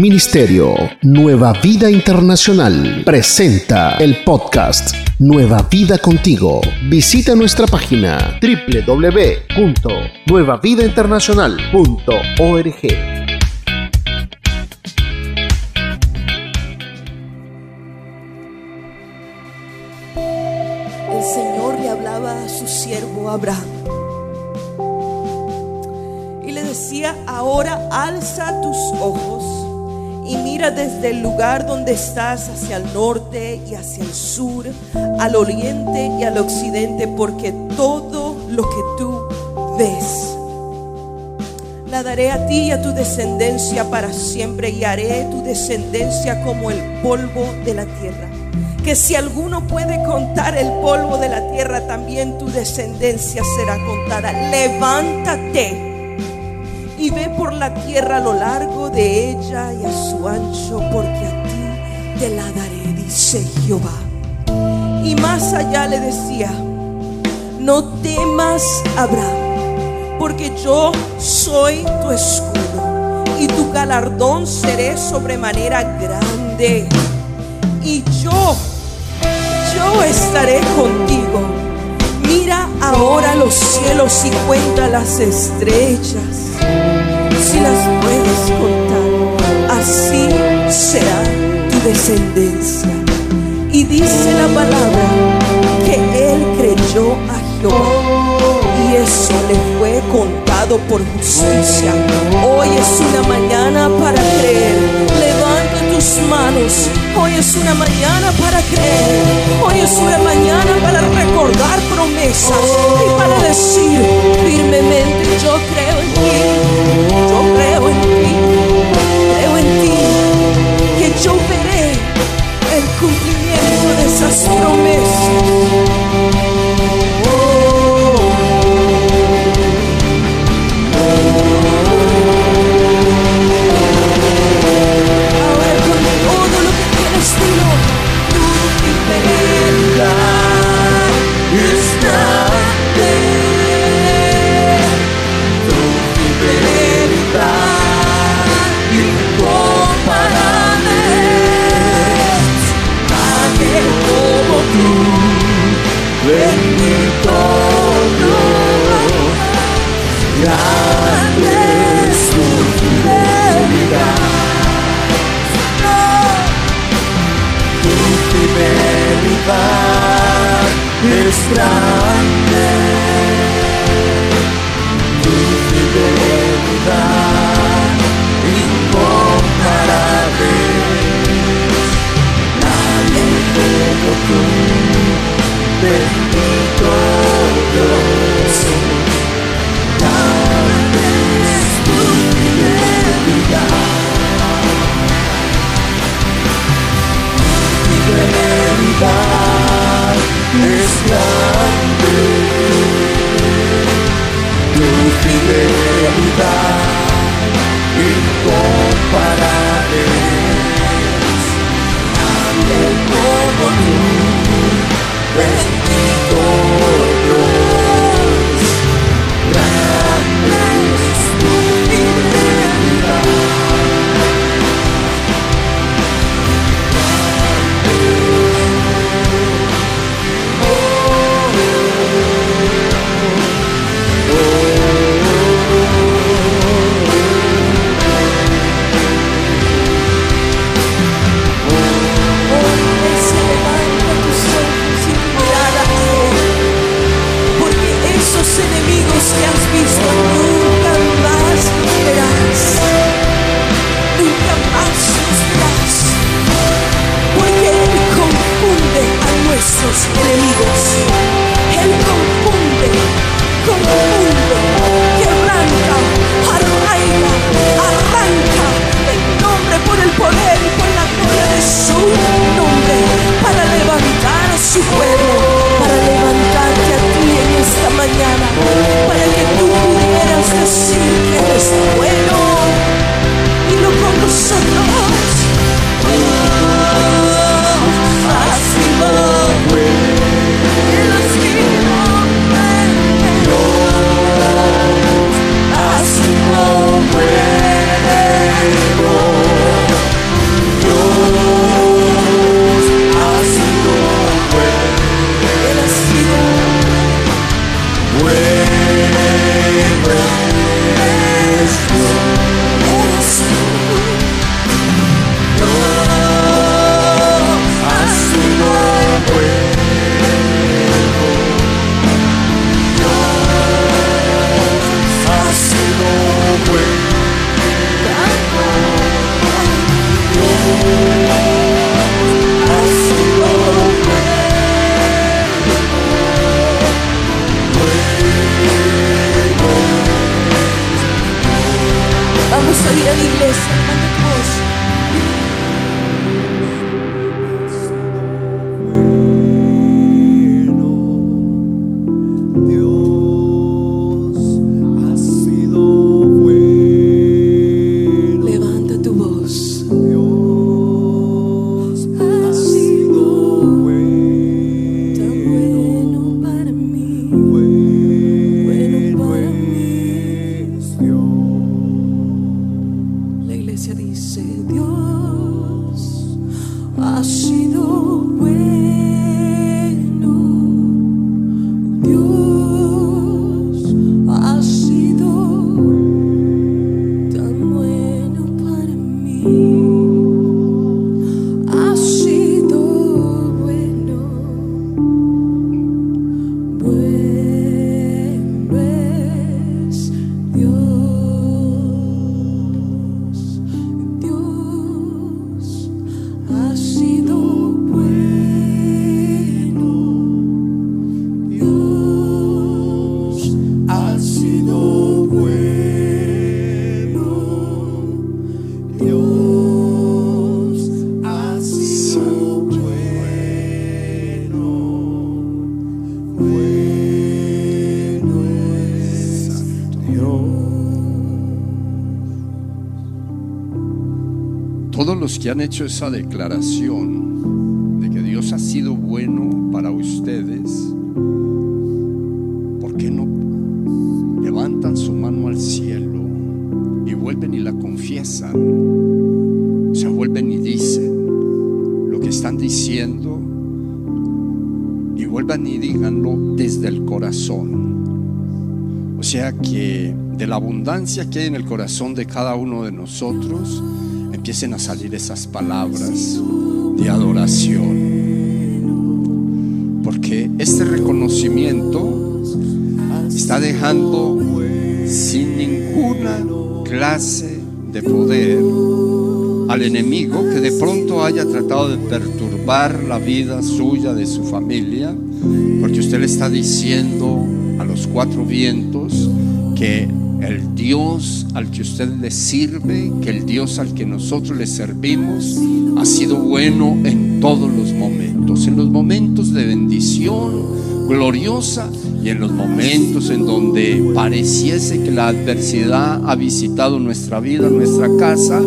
Ministerio Nueva Vida Internacional presenta el podcast Nueva Vida Contigo. Visita nuestra página www.nuevavidainternacional.org. El Señor le hablaba a su siervo Abraham y le decía, ahora alza tus ojos y mira desde el lugar donde estás hacia el norte y hacia el sur, al oriente y al occidente, porque todo lo que tú ves la daré a ti y a tu descendencia para siempre y haré tu descendencia como el polvo de la tierra. Que si alguno puede contar el polvo de la tierra, también tu descendencia será contada. Levántate ve por la tierra a lo largo de ella y a su ancho, porque a ti te la daré, dice Jehová. Y más allá le decía, no temas, Abraham, porque yo soy tu escudo y tu galardón seré sobremanera grande. Y yo, yo estaré contigo. Mira ahora los cielos y cuenta las estrellas si las puedes contar, así será tu descendencia. Y dice la palabra que él creyó a Jehová y eso le fue contado por justicia. Hoy es una mañana para creer. Levanta tus manos. Hoy es una mañana para creer. Hoy es una mañana para recordar promesas y para decir firmemente, yo creo en ti. Es Fidelidad incomparable. Han hecho esa declaración de que Dios ha sido bueno para ustedes, ¿por qué no levantan su mano al cielo y vuelven y la confiesan? O sea, vuelven y dicen lo que están diciendo y vuelvan y díganlo desde el corazón. O sea que de la abundancia que hay en el corazón de cada uno de nosotros, empiecen a salir esas palabras de adoración. Porque este reconocimiento está dejando sin ninguna clase de poder al enemigo que de pronto haya tratado de perturbar la vida suya, de su familia, porque usted le está diciendo a los cuatro vientos que el Dios al que usted le sirve, que el Dios al que nosotros le servimos, ha sido bueno en todos los momentos, en los momentos de bendición gloriosa y en los momentos en donde pareciese que la adversidad ha visitado nuestra vida, nuestra casa,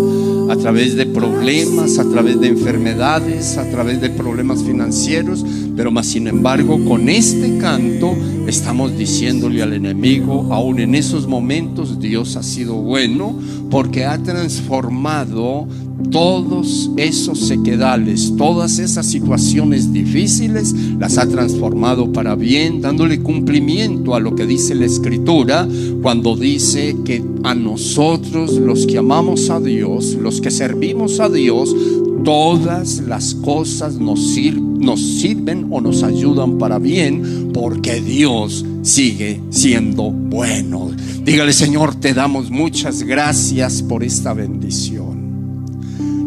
a través de problemas, a través de enfermedades, a través de problemas financieros, pero más sin embargo con este canto estamos diciéndole al enemigo, aún en esos momentos Dios ha sido bueno porque ha transformado todos esos sequedales, todas esas situaciones difíciles, las ha transformado para bien, dándole cumplimiento a lo que dice la Escritura cuando dice que a nosotros los que amamos a Dios, los que servimos a Dios, todas las cosas nos, sir- nos sirven o nos ayudan para bien porque Dios sigue siendo bueno. Dígale Señor, te damos muchas gracias por esta bendición.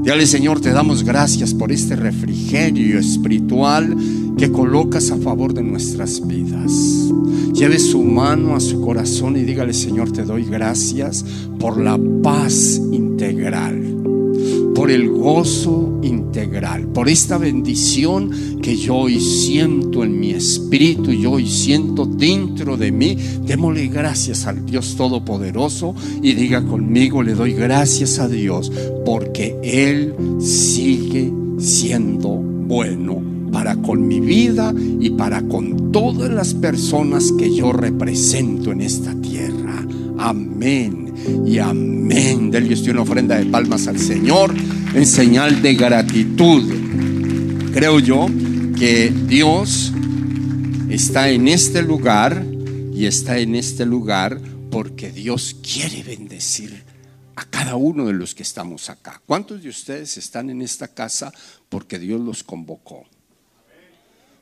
Dígale, Señor, te damos gracias por este refrigerio espiritual que colocas a favor de nuestras vidas. Lleve su mano a su corazón y dígale, Señor, te doy gracias por la paz integral, por el gozo integral, por esta bendición que yo hoy siento en mi espíritu, yo hoy siento dentro de mí. Démosle gracias al Dios Todopoderoso y diga conmigo, le doy gracias a Dios porque Él sigue siendo bueno para con mi vida y para con todas las personas que yo represento en esta tierra. Amén y amén. Dele usted una ofrenda de palmas al Señor en señal de gratitud. Creo yo que Dios está en este lugar y está en este lugar porque Dios quiere bendecir a cada uno de los que estamos acá. ¿Cuántos de ustedes están en esta casa porque Dios los convocó?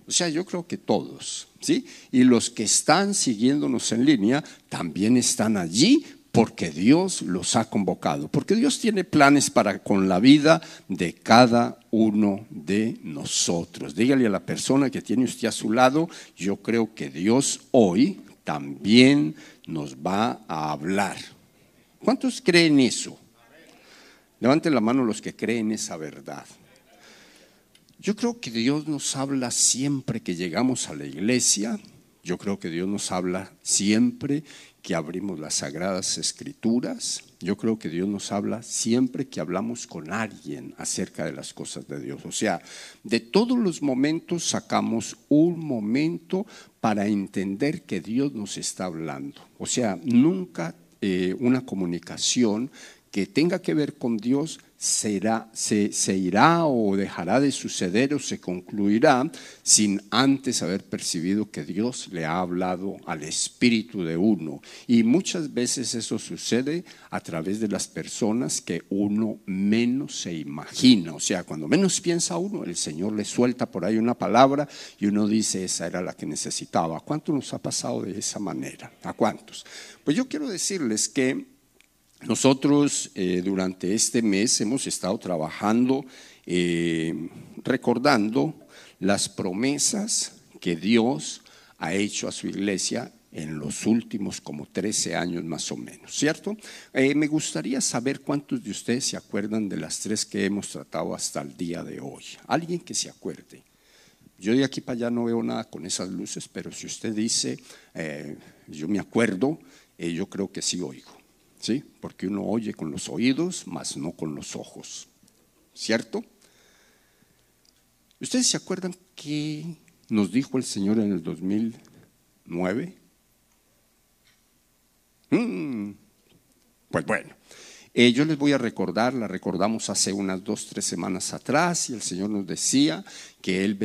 O sea, yo creo que todos, ¿sí? Y los que están siguiéndonos en línea también están allí porque Dios los ha convocado, porque Dios tiene planes para con la vida de cada uno de nosotros. Dígale a la persona que tiene usted a su lado, yo creo que Dios hoy también nos va a hablar. ¿Cuántos creen eso? Levanten la mano los que creen esa verdad. Yo creo que Dios nos habla siempre que llegamos a la iglesia. Yo creo que Dios nos habla siempre que abrimos las sagradas escrituras. Yo creo que Dios nos habla siempre que hablamos con alguien acerca de las cosas de Dios. O sea, de todos los momentos sacamos un momento para entender que Dios nos está hablando. O sea, nunca eh, una comunicación que tenga que ver con Dios será, se, se, irá o dejará de suceder o se concluirá sin antes haber percibido que Dios le ha hablado al espíritu de uno. Y muchas veces eso sucede a través de las personas que uno menos se imagina. O sea, cuando menos piensa uno, el Señor le suelta por ahí una palabra y uno dice, esa era la que necesitaba. ¿A cuánto nos ha pasado de esa manera? ¿A cuántos? Pues yo quiero decirles que nosotros eh, durante este mes hemos estado trabajando, eh, recordando las promesas que Dios ha hecho a su iglesia en los últimos como 13 años más o menos, ¿cierto? Eh, me gustaría saber cuántos de ustedes se acuerdan de las tres que hemos tratado hasta el día de hoy. Alguien que se acuerde. Yo de aquí para allá no veo nada con esas luces, pero si usted dice, yo me acuerdo, yo creo que sí oigo. ¿Sí? Porque uno oye con los oídos, mas no con los ojos. ¿Cierto? ¿Ustedes se acuerdan qué nos dijo el Señor en el 2009? Mm, pues bueno, eh, yo les voy a recordar, la recordamos hace unas dos, tres semanas atrás, y el Señor nos decía que Él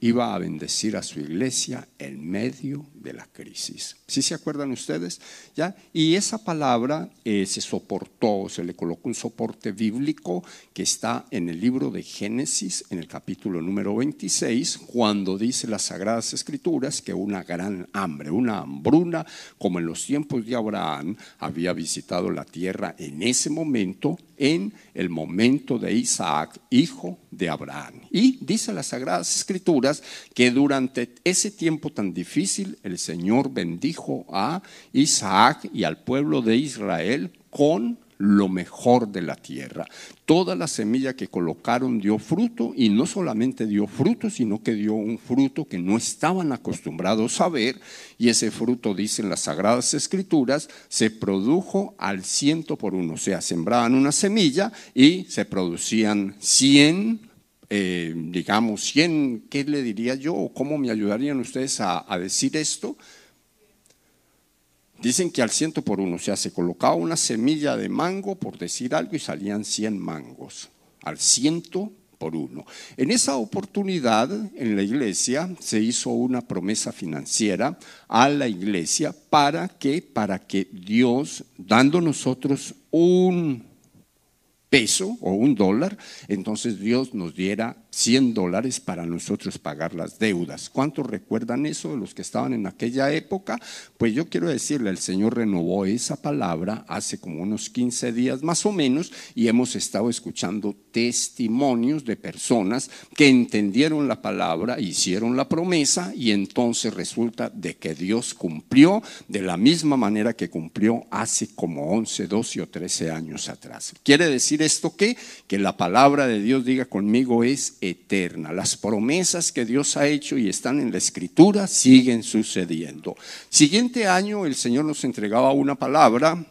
iba a bendecir a su iglesia en medio de la crisis. ¿Sí se acuerdan ustedes? ¿Ya? Y esa palabra eh, se soportó, se le colocó un soporte bíblico que está en el libro de Génesis, en el capítulo número 26, cuando dice las Sagradas Escrituras que una gran hambre, una hambruna, como en los tiempos de Abraham, había visitado la tierra en ese momento, en el momento de Isaac, hijo de Abraham. Y dice las Sagradas Escrituras que durante ese tiempo tan difícil el Señor bendijo a Isaac y al pueblo de Israel con lo mejor de la tierra. Toda la semilla que colocaron dio fruto y no solamente dio fruto, sino que dio un fruto que no estaban acostumbrados a ver y ese fruto, dicen las sagradas escrituras, se produjo al ciento por uno, o sea, sembraban una semilla y se producían cien eh, digamos, cien, ¿qué le diría yo? ¿O cómo me ayudarían ustedes a, a decir esto? Dicen que al ciento por uno, o sea, se colocaba una semilla de mango, por decir algo, y salían 100 mangos. Al ciento por uno. En esa oportunidad, en la iglesia, se hizo una promesa financiera a la iglesia para que, para que Dios, dando nosotros un peso o un dólar, entonces Dios nos diera 100 dólares para nosotros pagar las deudas. ¿Cuántos recuerdan eso de los que estaban en aquella época? Pues yo quiero decirle, el Señor renovó esa palabra hace como unos 15 días más o menos y hemos estado escuchando testimonios de personas que entendieron la palabra, hicieron la promesa y entonces resulta de que Dios cumplió de la misma manera que cumplió hace como 11, 12 o 13 años atrás. Quiere decir esto que que la palabra de Dios diga conmigo es eterna. Las promesas que Dios ha hecho y están en la escritura siguen sucediendo. Siguiente año el Señor nos entregaba una palabra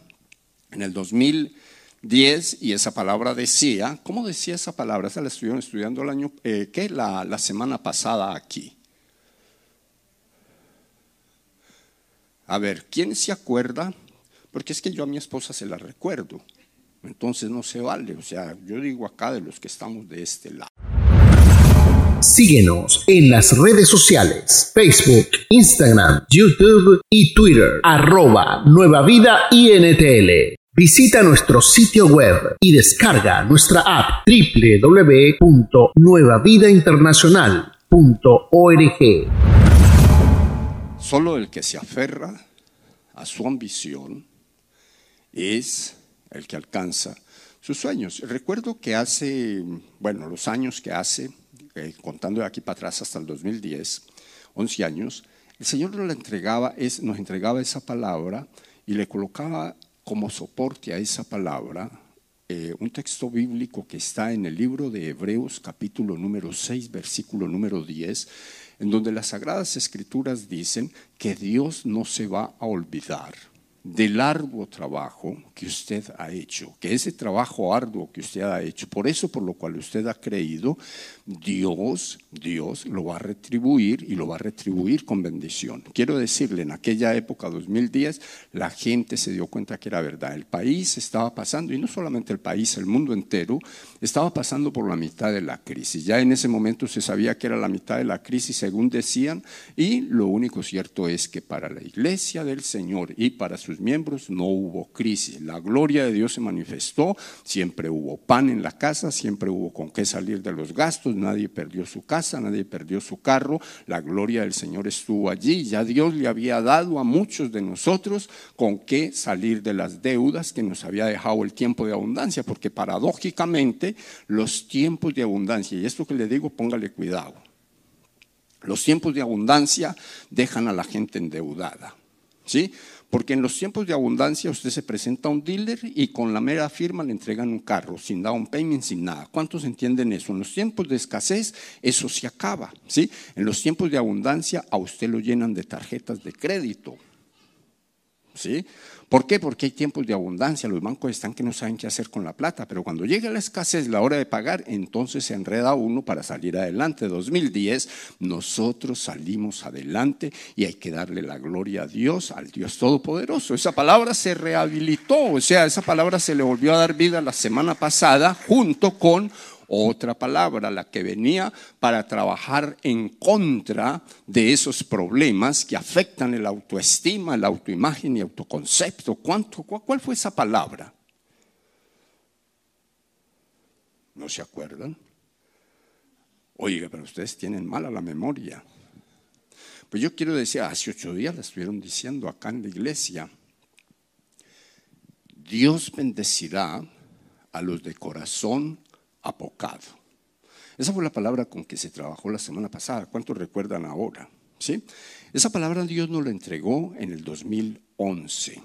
en el 2010 y esa palabra decía, ¿cómo decía esa palabra? Esa la estuvieron estudiando el año, eh, ¿qué? La, la semana pasada aquí. A ver, ¿quién se acuerda? Porque es que yo a mi esposa se la recuerdo. Entonces no se vale. O sea, yo digo acá de los que estamos de este lado. Síguenos en las redes sociales, Facebook, Instagram, YouTube y Twitter, arroba Nueva Vida INTL. Visita nuestro sitio web y descarga nuestra app www.nuevavidainternacional.org. Solo el que se aferra a su ambición es el que alcanza sus sueños. Recuerdo que hace, bueno, los años que hace, eh, contando de aquí para atrás hasta el 2010, 11 años, el Señor nos, entregaba, es, nos entregaba esa palabra y le colocaba como soporte a esa palabra eh, un texto bíblico que está en el libro de Hebreos capítulo número 6, versículo número 10, en donde las sagradas escrituras dicen que Dios no se va a olvidar del arduo trabajo que usted ha hecho, que ese trabajo arduo que usted ha hecho, por eso por lo cual usted ha creído, Dios, Dios lo va a retribuir y lo va a retribuir con bendición. Quiero decirle, en aquella época, 2010, la gente se dio cuenta que era verdad. El país estaba pasando, y no solamente el país, el mundo entero, estaba pasando por la mitad de la crisis. Ya en ese momento se sabía que era la mitad de la crisis, según decían, y lo único cierto es que para la iglesia del Señor y para sus miembros no hubo crisis. La gloria de Dios se manifestó, siempre hubo pan en la casa, siempre hubo con qué salir de los gastos, nadie perdió su casa, nadie perdió su carro, la gloria del Señor estuvo allí, ya Dios le había dado a muchos de nosotros con qué salir de las deudas que nos había dejado el tiempo de abundancia, porque paradójicamente los tiempos de abundancia, y esto que le digo, póngale cuidado, los tiempos de abundancia dejan a la gente endeudada. ¿Sí? Porque en los tiempos de abundancia usted se presenta a un dealer y con la mera firma le entregan un carro, sin down payment, sin nada. ¿Cuántos entienden eso? En los tiempos de escasez eso se acaba, ¿sí? En los tiempos de abundancia a usted lo llenan de tarjetas de crédito. ¿Sí? ¿Por qué? Porque hay tiempos de abundancia, los bancos están que no saben qué hacer con la plata, pero cuando llega la escasez, la hora de pagar, entonces se enreda uno para salir adelante. 2010, nosotros salimos adelante y hay que darle la gloria a Dios, al Dios Todopoderoso. Esa palabra se rehabilitó, o sea, esa palabra se le volvió a dar vida la semana pasada junto con otra palabra, la que venía para trabajar en contra de esos problemas que afectan el autoestima, la autoimagen y autoconcepto. ¿Cuánto, ¿Cuál fue esa palabra? ¿No se acuerdan? Oiga, pero ustedes tienen mala la memoria. Pues yo quiero decir, hace ocho días la estuvieron diciendo acá en la iglesia, Dios bendecirá a los de corazón apocado. Esa fue la palabra con que se trabajó la semana pasada. ¿Cuántos recuerdan ahora? ¿Sí? Esa palabra Dios nos la entregó en el 2011.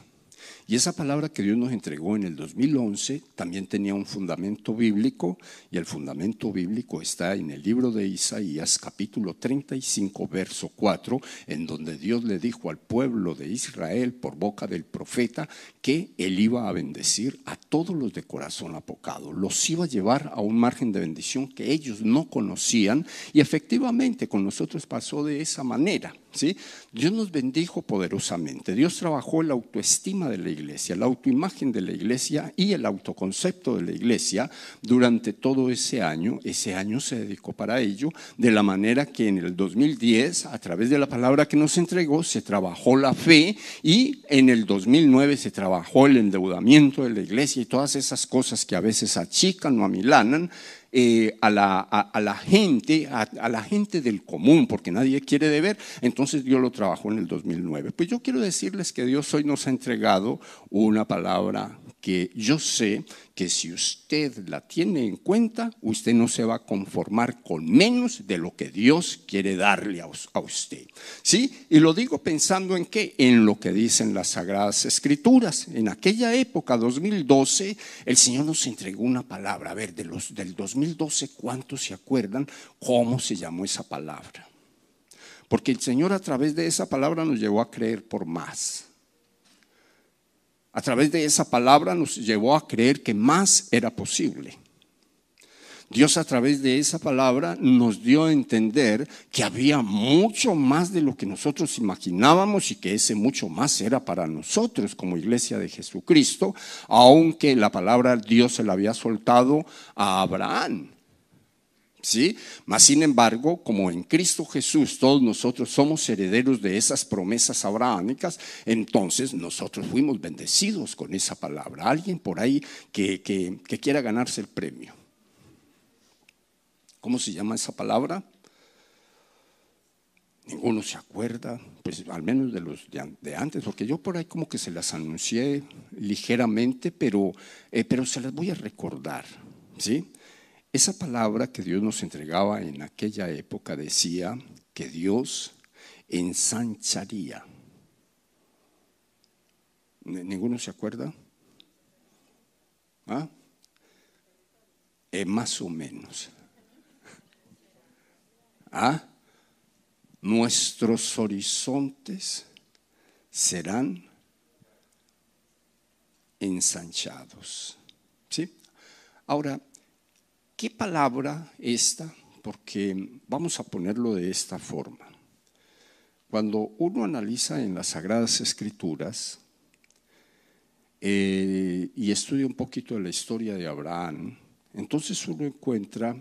Y esa palabra que Dios nos entregó en el 2011 también tenía un fundamento bíblico y el fundamento bíblico está en el libro de Isaías capítulo 35 verso 4 en donde Dios le dijo al pueblo de Israel por boca del profeta que él iba a bendecir a todos los de corazón apocado, los iba a llevar a un margen de bendición que ellos no conocían y efectivamente con nosotros pasó de esa manera. Dios nos bendijo poderosamente, Dios trabajó la autoestima de la iglesia, la autoimagen de la iglesia y el autoconcepto de la iglesia durante todo ese año. Ese año se dedicó para ello, de la manera que en el 2010, a través de la palabra que nos entregó, se trabajó la fe y en el 2009 se trabajó el endeudamiento de la iglesia y todas esas cosas que a veces achican o amilanan eh, a, la, a, la, gente, a, a, la gente del común, porque nadie quiere deber, entonces Dios lo trabajó en el 2009. Pues yo quiero decirles que Dios hoy nos ha entregado una palabra que yo sé que si usted la tiene en cuenta, usted no se va a conformar con menos de lo que Dios quiere darle a, usted. ¿Sí? Y lo digo pensando en qué? En lo que dicen las Sagradas Escrituras. En aquella época, 2012, el Señor nos entregó una palabra. A ver, de los, del 2012, ¿cuántos se acuerdan cómo se llamó esa palabra? Porque el Señor a través de esa palabra nos llevó a creer por más a través de esa palabra nos llevó a creer que más era posible. Dios a través de esa palabra nos dio a entender que había mucho más de lo que nosotros imaginábamos y que ese mucho más era para nosotros como iglesia de Jesucristo, aunque la palabra Dios se la había soltado a Abraham. ¿Sí? Mas sin embargo, como en Cristo Jesús todos nosotros somos herederos de esas promesas abrahámicas, entonces nosotros fuimos bendecidos con esa palabra. Alguien por ahí que, que, quiera ganarse el premio. ¿Cómo se llama esa palabra? Ninguno se acuerda, pues al menos de los de, antes, porque yo por ahí como que se las anuncié ligeramente, pero, eh, pero se las voy a recordar, ¿sí? Esa palabra que Dios nos entregaba en aquella época decía que Dios ensancharía. ¿Ninguno se acuerda? ¿Ah? Eh, más o menos. ¿Ah? Nuestros horizontes serán ensanchados. ¿Sí? Ahora, ¿qué palabra esta? Porque vamos a ponerlo de esta forma. Cuando uno analiza en las Sagradas Escrituras eh, y estudia un poquito de la historia de Abraham, entonces uno encuentra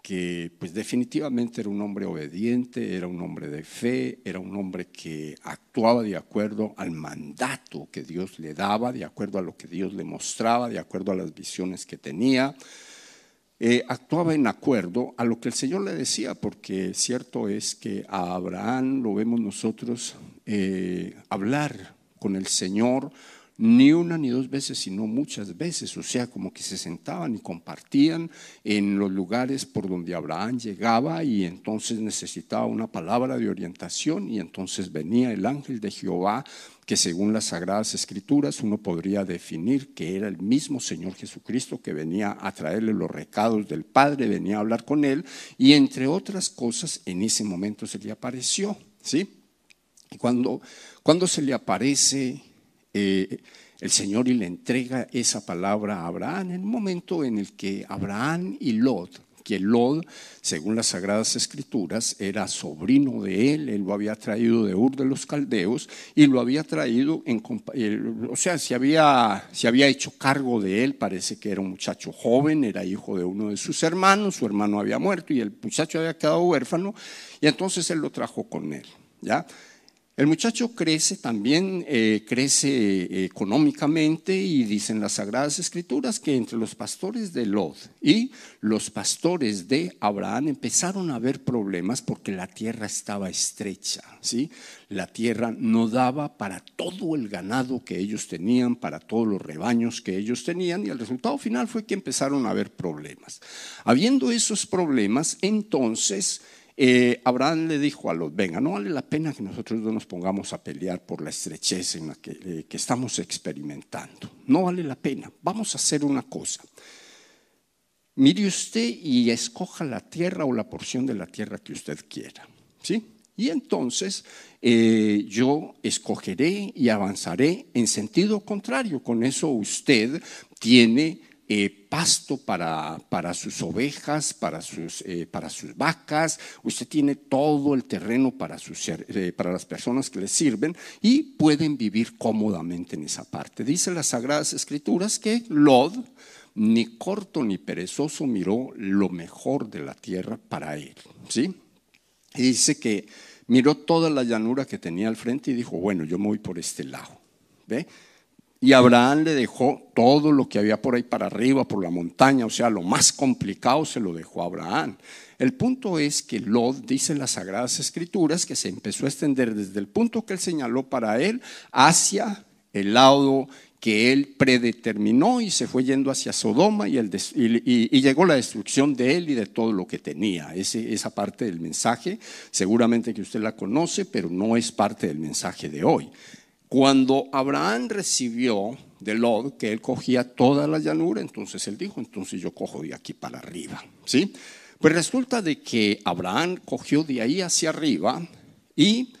que pues definitivamente era un hombre obediente, era un hombre de fe, era un hombre que actuaba de acuerdo al mandato que Dios le daba, de acuerdo a lo que Dios le mostraba, de acuerdo a las visiones que tenía. Eh, actuaba en acuerdo a lo que el Señor le decía, porque cierto es que a Abraham lo vemos nosotros eh, hablar con el Señor ni una ni dos veces, sino muchas veces, o sea, como que se sentaban y compartían en los lugares por donde Abraham llegaba y entonces necesitaba una palabra de orientación y entonces venía el ángel de Jehová que según las sagradas escrituras uno podría definir que era el mismo Señor Jesucristo que venía a traerle los recados del Padre, venía a hablar con él y entre otras cosas en ese momento se le apareció, ¿sí? Y cuando, cuando se le aparece eh, el Señor y le entrega esa palabra a Abraham en un momento en el que Abraham y Lot, que Lot, según las Sagradas Escrituras, era sobrino de él, él lo había traído de Ur de los Caldeos y lo había traído, en, o sea, se había, se había hecho cargo de él, parece que era un muchacho joven, era hijo de uno de sus hermanos, su hermano había muerto y el muchacho había quedado huérfano y entonces él lo trajo con él, ¿ya? El muchacho crece también, eh, crece eh, económicamente y dicen las Sagradas Escrituras que entre los pastores de Lot y los pastores de Abraham empezaron a haber problemas porque la tierra estaba estrecha, ¿sí? La tierra no daba para todo el ganado que ellos tenían, para todos los rebaños que ellos tenían y el resultado final fue que empezaron a haber problemas. Habiendo esos problemas, entonces eh, Abraham le dijo a Lot, venga, no vale la pena que nosotros no nos pongamos a pelear por la estrechez en la que, eh, que estamos experimentando. No vale la pena. Vamos a hacer una cosa. Mire usted y escoja la tierra o la porción de la tierra que usted quiera. ¿Sí? Y entonces eh, yo escogeré y avanzaré en sentido contrario. Con eso usted tiene eh, pasto para, para, sus ovejas, para sus, eh, para sus vacas, usted tiene todo el terreno para, eh, para las personas que le sirven y pueden vivir cómodamente en esa parte. Dice las Sagradas Escrituras que Lod, ni corto ni perezoso, miró lo mejor de la tierra para él. ¿sí? Y dice que miró toda la llanura que tenía al frente y dijo, bueno, yo me voy por este lado. ¿Ve? Y Abraham le dejó todo lo que había por ahí para arriba, por la montaña, o sea, lo más complicado se lo dejó a Abraham. El punto es que Lot dice en las Sagradas Escrituras que se empezó a extender desde el punto que él señaló para él hacia el lado que él predeterminó y se fue yendo hacia Sodoma y, llegó la destrucción de él y de todo lo que tenía. esa parte del mensaje, seguramente que usted la conoce, pero no es parte del mensaje de hoy. Cuando Abraham recibió de Lot que él cogía toda la llanura, entonces él dijo, entonces yo cojo de aquí para arriba, ¿sí? Pues resulta de que Abraham cogió de ahí hacia arriba y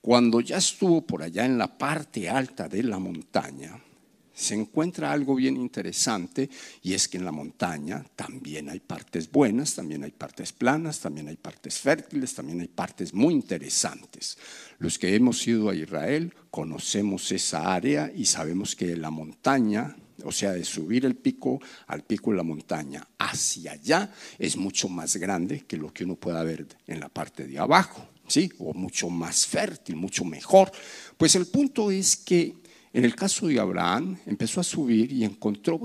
cuando ya estuvo por allá en la parte alta de la montaña, se encuentra algo bien interesante y es que en la montaña también hay partes buenas, también hay partes planas, también hay partes fértiles, también hay partes muy interesantes. Los que hemos ido a Israel conocemos esa área y sabemos que la montaña, o sea, de subir el pico al pico de la montaña hacia allá es mucho más grande que lo que uno pueda ver en la parte de abajo, ¿sí? O mucho más fértil, mucho mejor. Pues el punto es que en el caso de Abraham, empezó a subir y,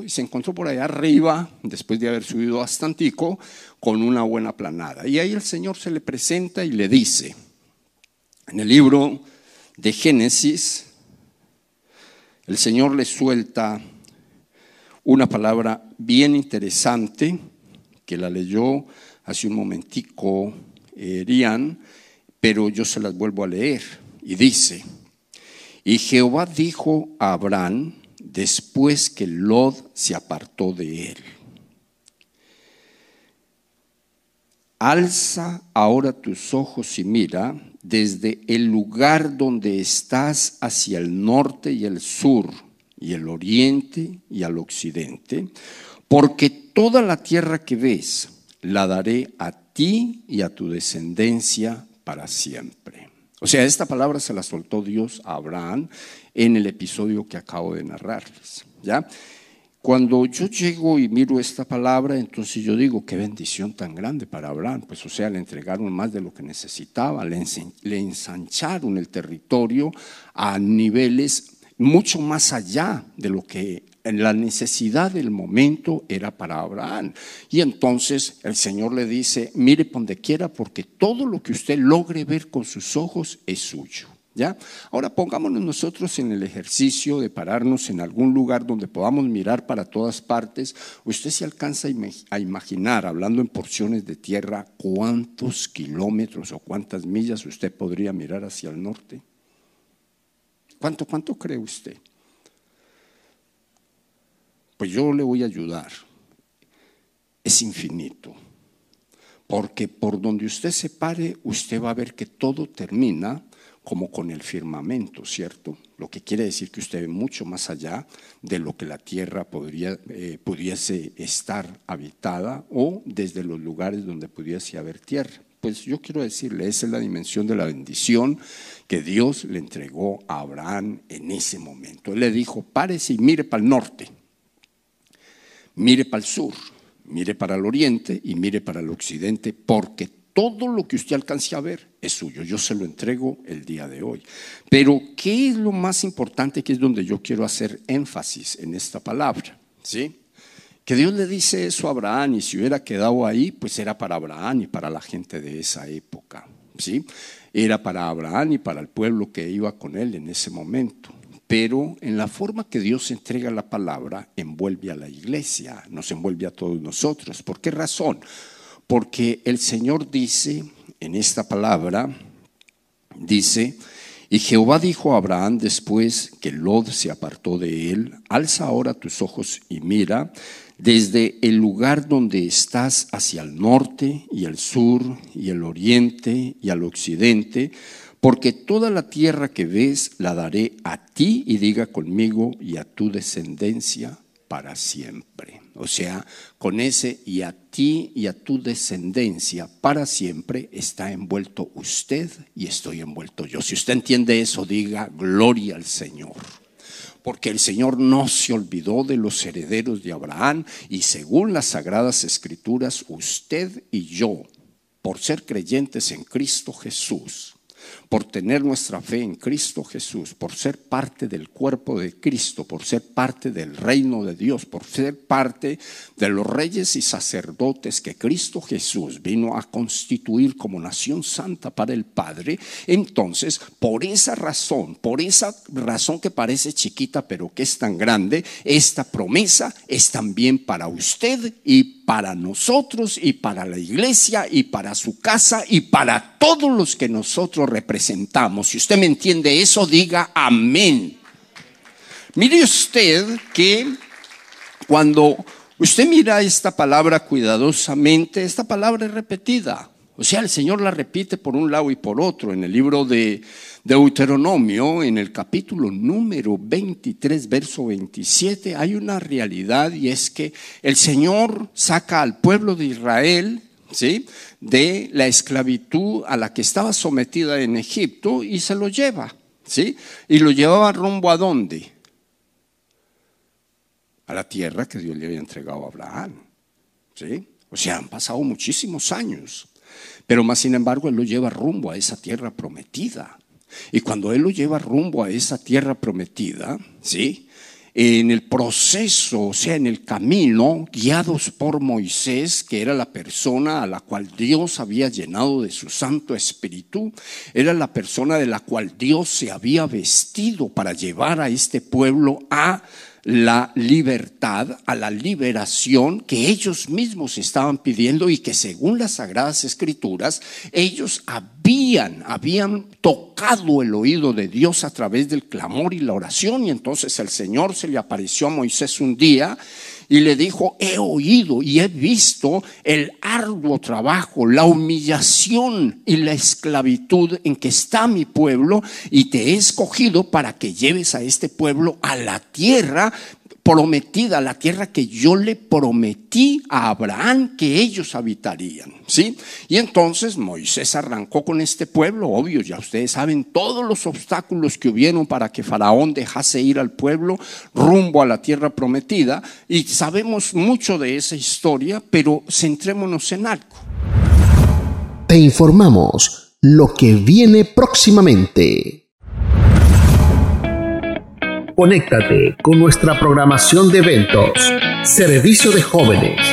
se encontró por allá arriba, después de haber subido bastantico, con una buena planada. Y ahí el Señor se le presenta y le dice, en el libro de Génesis, el Señor le suelta una palabra bien interesante que la leyó hace un momentico Erian, pero yo se las vuelvo a leer. Y dice, y Jehová dijo a Abraham después que Lot se apartó de él, alza ahora tus ojos y mira desde el lugar donde estás hacia el norte y el sur y el oriente y al occidente, porque toda la tierra que ves la daré a ti y a tu descendencia para siempre. O sea, esta palabra se la soltó Dios a Abraham en el episodio que acabo de narrarles, ¿ya? Cuando yo llego y miro esta palabra, entonces yo digo, qué bendición tan grande para Abraham. Pues o sea, le entregaron más de lo que necesitaba, le, ensancharon el territorio a niveles mucho más allá de lo que la necesidad del momento era para Abraham. Y entonces el Señor le dice, mire donde quiera, porque todo lo que usted logre ver con sus ojos es suyo. ¿Ya? Ahora pongámonos nosotros en el ejercicio de pararnos en algún lugar donde podamos mirar para todas partes. Usted se alcanza a imaginar, hablando en porciones de tierra, cuántos kilómetros o cuántas millas usted podría mirar hacia el norte. ¿Cuánto, cuánto cree usted? Pues yo le voy a ayudar. Es infinito. Porque por donde usted se pare, usted va a ver que todo termina como con el firmamento, ¿cierto? Lo que quiere decir que usted ve mucho más allá de lo que la tierra podría, eh, pudiese estar habitada o desde los lugares donde pudiese haber tierra. Pues yo quiero decirle, esa es la dimensión de la bendición que Dios le entregó a Abraham en ese momento. Él le dijo, párese y mire para el norte, mire para el sur, mire para el oriente y mire para el occidente, porque todo lo que usted alcance a ver es suyo. Yo se lo entrego el día de hoy. Pero, ¿qué es lo más importante que es donde yo quiero hacer énfasis en esta palabra? ¿Sí? Que Dios le dice eso a Abraham y si hubiera quedado ahí, pues era para Abraham y para la gente de esa época. ¿Sí? Era para Abraham y para el pueblo que iba con él en ese momento. Pero en la forma que Dios entrega la palabra, envuelve a la iglesia, nos envuelve a todos nosotros. ¿Por qué razón? Porque el Señor dice en esta palabra, dice, y Jehová dijo a Abraham después que Lot se apartó de él, alza ahora tus ojos y mira desde el lugar donde estás hacia el norte y el sur y el oriente y al occidente, porque toda la tierra que ves la daré a ti y diga conmigo y a tu descendencia para siempre. O sea, con ese y a ti y a tu descendencia para siempre está envuelto usted y estoy envuelto yo. Si usted entiende eso, diga gloria al Señor. Porque el Señor no se olvidó de los herederos de Abraham y según las sagradas escrituras, usted y yo, por ser creyentes en Cristo Jesús, por tener nuestra fe en Cristo Jesús, por ser parte del cuerpo de Cristo, por ser parte del reino de Dios, por ser parte de los reyes y sacerdotes que Cristo Jesús vino a constituir como nación santa para el Padre, entonces por esa razón, por esa razón que parece chiquita pero que es tan grande, esta promesa es también para usted y para nosotros y para la iglesia y para su casa y para todos los que nosotros representamos. Si usted me entiende eso, diga amén. Mire usted que cuando usted mira esta palabra cuidadosamente, esta palabra es repetida. O sea, el Señor la repite por un lado y por otro. En el libro de Deuteronomio, en el capítulo número 23, verso 27, hay una realidad y es que el Señor saca al pueblo de Israel, ¿sí? De la esclavitud a la que estaba sometida en Egipto y se lo lleva, ¿sí? Y lo llevaba rumbo a dónde? A la tierra que Dios le había entregado a Abraham, ¿sí? O sea, han pasado muchísimos años. Pero más sin embargo, Él lo lleva rumbo a esa tierra prometida. Y cuando Él lo lleva rumbo a esa tierra prometida, ¿sí? En el proceso, o sea, en el camino, guiados por Moisés, que era la persona a la cual Dios había llenado de su Santo Espíritu, era la persona de la cual Dios se había vestido para llevar a este pueblo a la libertad, a la liberación que ellos mismos estaban pidiendo y que según las sagradas escrituras ellos habían, habían tocado el oído de Dios a través del clamor y la oración. Y entonces el Señor se le apareció a Moisés un día y le dijo, he oído y he visto el arduo trabajo, la humillación y la esclavitud en que está mi pueblo y te he escogido para que lleves a este pueblo a la tierra prometida, la tierra que yo le prometí a Abraham que ellos habitarían, ¿sí? Y entonces Moisés arrancó con este pueblo, obvio, ya ustedes saben todos los obstáculos que hubieron para que Faraón dejase ir al pueblo rumbo a la tierra prometida y sabemos mucho de esa historia, pero centrémonos en algo. Te informamos lo que viene próximamente. Conéctate con nuestra programación de eventos. Servicio de jóvenes.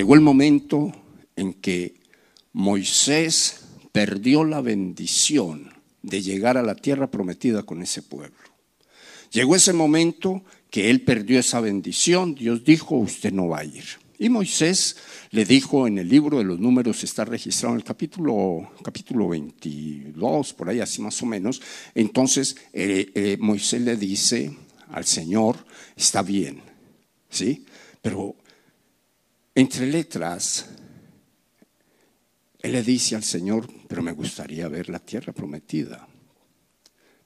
Llegó el momento en que Moisés perdió la bendición de llegar a la tierra prometida con ese pueblo. Llegó ese momento que él perdió esa bendición. Dios dijo, usted no va a ir. Y Moisés le dijo en el libro de los números, está registrado en el capítulo, capítulo 22, por ahí así más o menos. Entonces eh, eh, Moisés le dice al Señor, está bien, ¿sí? Pero entre letras, él le dice al Señor, pero me gustaría ver la tierra prometida.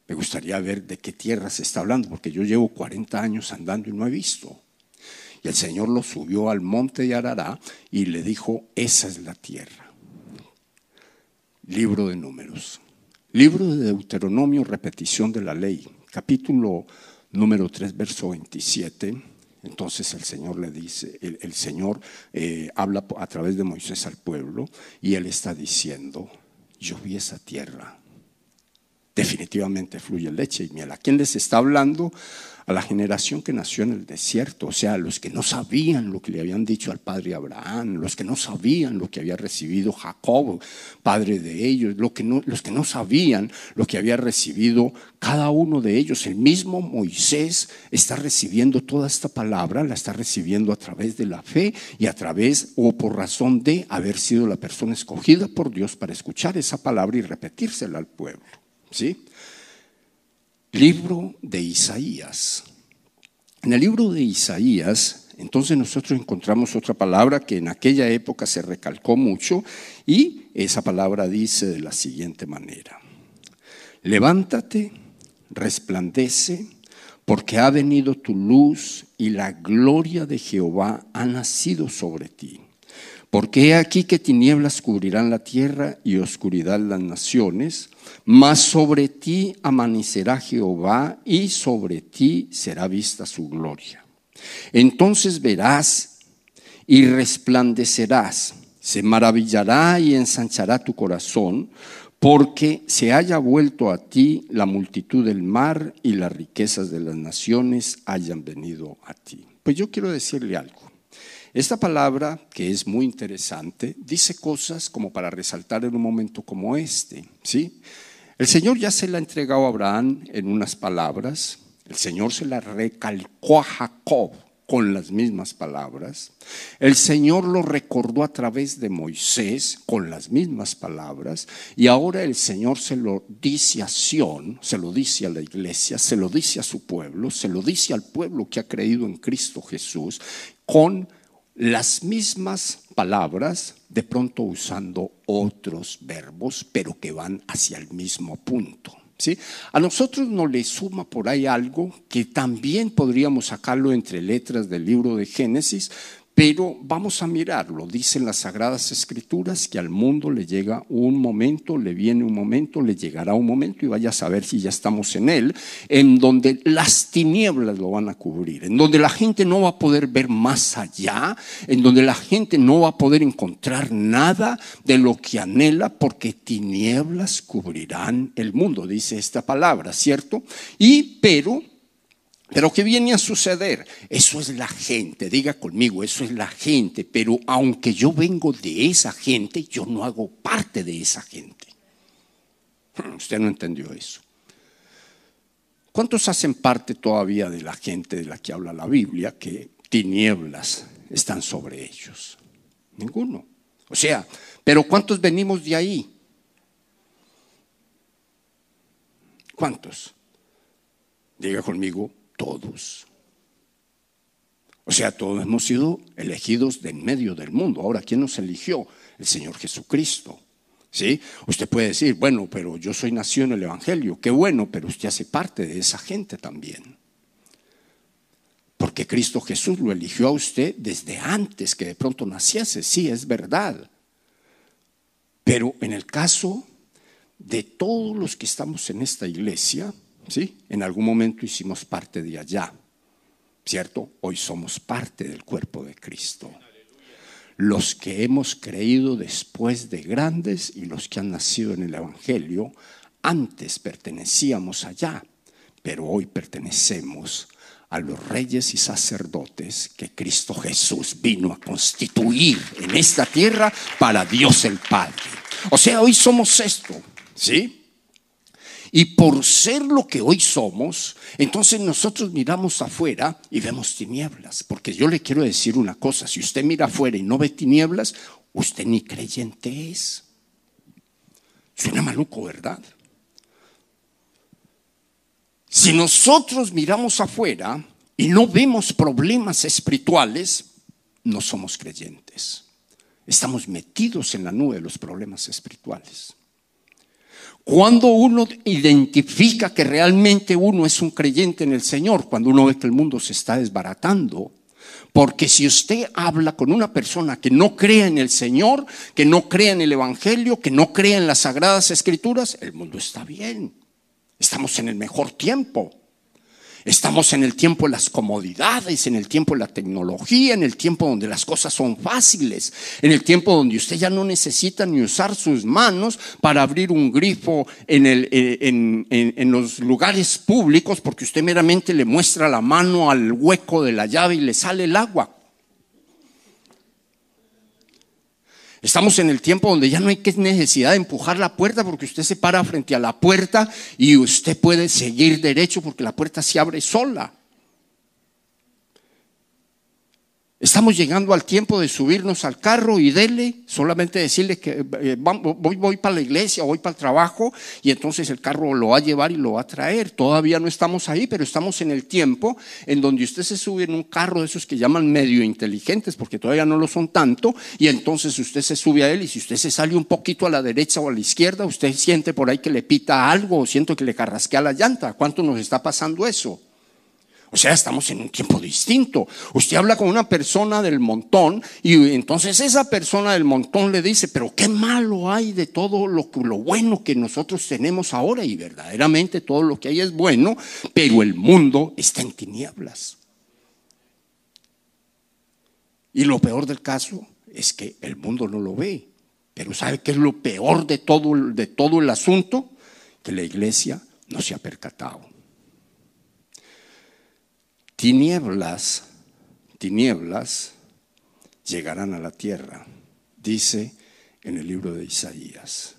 Me gustaría ver de qué tierra se está hablando, porque yo llevo 40 años andando y no he visto. Y el Señor lo subió al monte de Arará y le dijo, esa es la tierra. Libro de números. Libro de Deuteronomio, repetición de la ley. Capítulo número 3, verso 27. Entonces el Señor le dice, el, Señor eh, habla a través de Moisés al pueblo y él está diciendo, yo vi esa tierra. Definitivamente fluye leche y miel. ¿A quién les está hablando? A la generación que nació en el desierto, o sea, los que no sabían lo que le habían dicho al padre Abraham, los que no sabían lo que había recibido Jacob, padre de ellos, los que no, los que no sabían lo que había recibido cada uno de ellos. El mismo Moisés está recibiendo toda esta palabra, la está recibiendo a través de la fe y a través o por razón de haber sido la persona escogida por Dios para escuchar esa palabra y repetírsela al pueblo. ¿Sí? Libro de Isaías. En el libro de Isaías, entonces nosotros encontramos otra palabra que en aquella época se recalcó mucho y esa palabra dice de la siguiente manera. Levántate, resplandece, porque ha venido tu luz y la gloria de Jehová ha nacido sobre ti. Porque he aquí que tinieblas cubrirán la tierra y oscuridad las naciones, mas sobre ti amanecerá Jehová y sobre ti será vista su gloria. Entonces verás y resplandecerás, se maravillará y ensanchará tu corazón, porque se haya vuelto a ti la multitud del mar y las riquezas de las naciones hayan venido a ti. Pues yo quiero decirle algo. Esta palabra, que es muy interesante, dice cosas como para resaltar en un momento como este, ¿sí? El Señor ya se la ha entregado a Abraham en unas palabras, el Señor se la recalcó a Jacob con las mismas palabras, el Señor lo recordó a través de Moisés con las mismas palabras, y ahora el Señor se lo dice a Sión, se lo dice a la iglesia, se lo dice a su pueblo, se lo dice al pueblo que ha creído en Cristo Jesús, con las mismas palabras, de pronto usando otros verbos, pero que van hacia el mismo punto. ¿sí? A nosotros nos le suma por ahí algo que también podríamos sacarlo entre letras del libro de Génesis, pero vamos a mirarlo. Dicen las Sagradas Escrituras que al mundo le llega un momento, le viene un momento, le llegará un momento y vaya a saber si ya estamos en él, en donde las tinieblas lo van a cubrir, en donde la gente no va a poder ver más allá, en donde la gente no va a poder encontrar nada de lo que anhela, porque tinieblas cubrirán el mundo, dice esta palabra, ¿cierto? Y pero Pero ¿qué viene a suceder? Eso es la gente, diga conmigo, eso es la gente. Pero aunque yo vengo de esa gente, yo no hago parte de esa gente. Usted no entendió eso. ¿Cuántos hacen parte todavía de la gente de la que habla la Biblia que tinieblas están sobre ellos? Ninguno. O sea, pero ¿cuántos venimos de ahí? ¿Cuántos? Diga conmigo, todos. O sea, todos hemos sido elegidos de en medio del mundo. Ahora, ¿quién nos eligió? El Señor Jesucristo. ¿Sí? Usted puede decir, bueno, pero yo soy nacido en el Evangelio. Qué bueno, pero usted hace parte de esa gente también. Porque Cristo Jesús lo eligió a usted desde antes que de pronto naciese. Sí, es verdad. Pero en el caso de todos los que estamos en esta iglesia, ¿sí? En algún momento hicimos parte de allá, ¿cierto? Hoy somos parte del cuerpo de Cristo. Los que hemos creído después de grandes y los que han nacido en el Evangelio, antes pertenecíamos allá, pero hoy pertenecemos a los reyes y sacerdotes que Cristo Jesús vino a constituir en esta tierra para Dios el Padre. O sea, hoy somos esto, ¿sí? Y por ser lo que hoy somos, entonces nosotros miramos afuera y vemos tinieblas. Porque yo le quiero decir una cosa, si usted mira afuera y no ve tinieblas, usted ni creyente es. Suena maluco, ¿verdad? Si nosotros miramos afuera y no vemos problemas espirituales, no somos creyentes. Estamos metidos en la nube de los problemas espirituales. Cuando uno identifica que realmente uno es un creyente en el Señor, cuando uno ve que el mundo se está desbaratando, porque si usted habla con una persona que no crea en el Señor, que no crea en el Evangelio, que no crea en las sagradas escrituras, el mundo está bien. Estamos en el mejor tiempo. Estamos en el tiempo de las comodidades, en el tiempo de la tecnología, en el tiempo donde las cosas son fáciles, en el tiempo donde usted ya no necesita ni usar sus manos para abrir un grifo en, el, eh, en, en, en los lugares públicos, porque usted meramente le muestra la mano al hueco de la llave y le sale el agua. Estamos en el tiempo donde ya no hay necesidad de empujar la puerta porque usted se para frente a la puerta y usted puede seguir derecho porque la puerta se abre sola. Estamos llegando al tiempo de subirnos al carro y dele, solamente decirle que eh, voy, para la iglesia, voy para el trabajo y entonces el carro lo va a llevar y lo va a traer. Todavía no estamos ahí, pero estamos en el tiempo en donde usted se sube en un carro de esos que llaman medio inteligentes, porque todavía no lo son tanto, y entonces usted se sube a él y si usted se sale un poquito a la derecha o a la izquierda, usted siente por ahí que le pita algo o siento que le carrasquea la llanta. ¿Cuánto nos está pasando eso? O sea, estamos en un tiempo distinto. Usted habla con una persona del montón y entonces esa persona del montón le dice, pero qué malo hay de todo lo, bueno que nosotros tenemos ahora y verdaderamente todo lo que hay es bueno, pero el mundo está en tinieblas. Y lo peor del caso es que el mundo no lo ve. Pero ¿sabe qué es lo peor de todo, de todo el asunto? Que la iglesia no se ha percatado. Tinieblas, tinieblas llegarán a la tierra, dice en el libro de Isaías.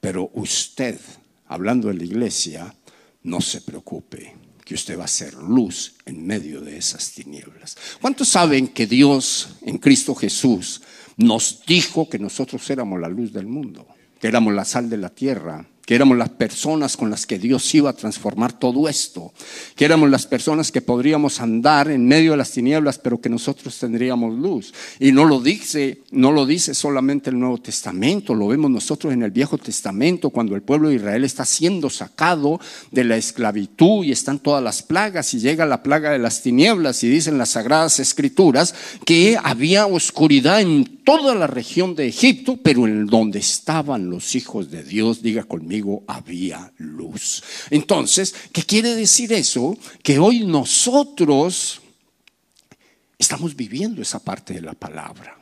Pero usted, hablando de la iglesia, no se preocupe, que usted va a ser luz en medio de esas tinieblas. ¿Cuántos saben que Dios en Cristo Jesús nos dijo que nosotros éramos la luz del mundo, que éramos la sal de la tierra? Que éramos las personas con las que Dios iba a transformar todo esto, que éramos las personas que podríamos andar en medio de las tinieblas, pero que nosotros tendríamos luz. Y no lo dice, no lo dice solamente el Nuevo Testamento, lo vemos nosotros en el Viejo Testamento cuando el pueblo de Israel está siendo sacado de la esclavitud y están todas las plagas y llega la plaga de las tinieblas y dicen las sagradas escrituras que había oscuridad en toda la región de Egipto, pero en donde estaban los hijos de Dios, diga conmigo había luz. Entonces, ¿qué quiere decir eso? Que hoy nosotros estamos viviendo esa parte de la palabra.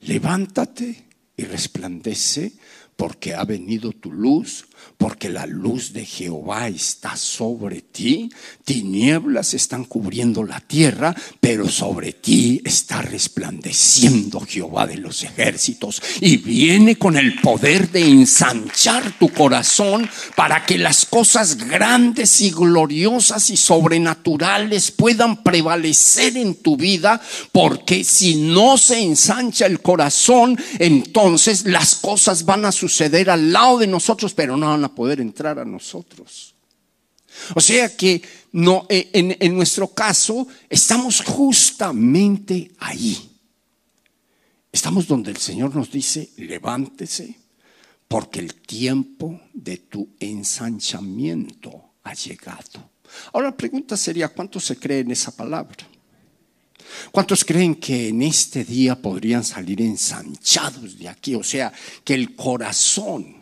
Levántate y resplandece porque ha venido tu luz, porque la luz de Jehová está sobre ti. Tinieblas están cubriendo la tierra, pero sobre ti está resplandeciendo Jehová de los ejércitos y viene con el poder de ensanchar tu corazón para que las cosas grandes y gloriosas y sobrenaturales puedan prevalecer en tu vida, porque si no se ensancha el corazón, entonces las cosas van a suceder al lado de nosotros, pero no van a poder entrar a nosotros. O sea que no, eh, en, en nuestro caso estamos justamente ahí. Estamos donde el Señor nos dice, levántese, porque el tiempo de tu ensanchamiento ha llegado. Ahora la pregunta sería, ¿cuánto se cree en esa palabra? ¿Cuántos creen que en este día podrían salir ensanchados de aquí? O sea, que el corazón,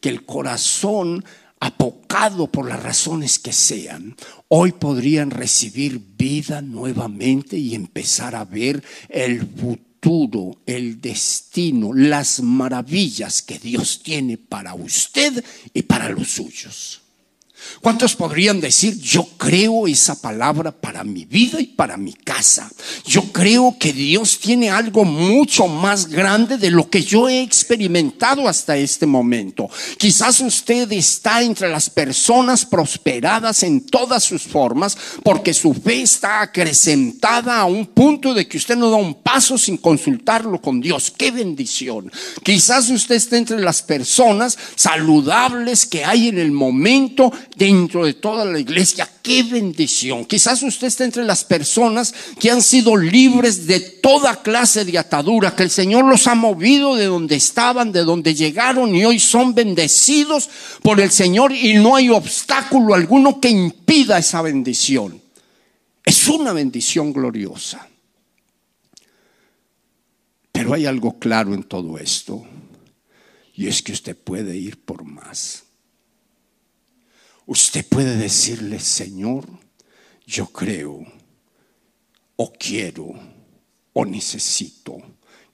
Que el corazón apocado por las razones que sean, hoy podrían recibir vida nuevamente y empezar a ver el futuro, el destino, las maravillas que Dios tiene para usted y para los suyos. ¿Cuántos podrían decir, yo creo esa palabra para mi vida y para mi casa? Yo creo que Dios tiene algo mucho más grande de lo que yo he experimentado hasta este momento. Quizás usted está entre las personas prosperadas en todas sus formas porque su fe está acrecentada a un punto de que usted no da un paso sin consultarlo con Dios. ¡Qué bendición! Quizás usted esté entre las personas saludables que hay en el momento dentro de toda la iglesia. ¡Qué bendición! Quizás usted esté entre las personas que han sido libres de toda clase de atadura, que el Señor los ha movido de donde estaban, de donde llegaron y hoy son bendecidos por el Señor y no hay obstáculo alguno que impida esa bendición. Es una bendición gloriosa. Pero hay algo claro en todo esto y es que usted puede ir por más. Usted puede decirle, Señor, yo creo, o quiero, o necesito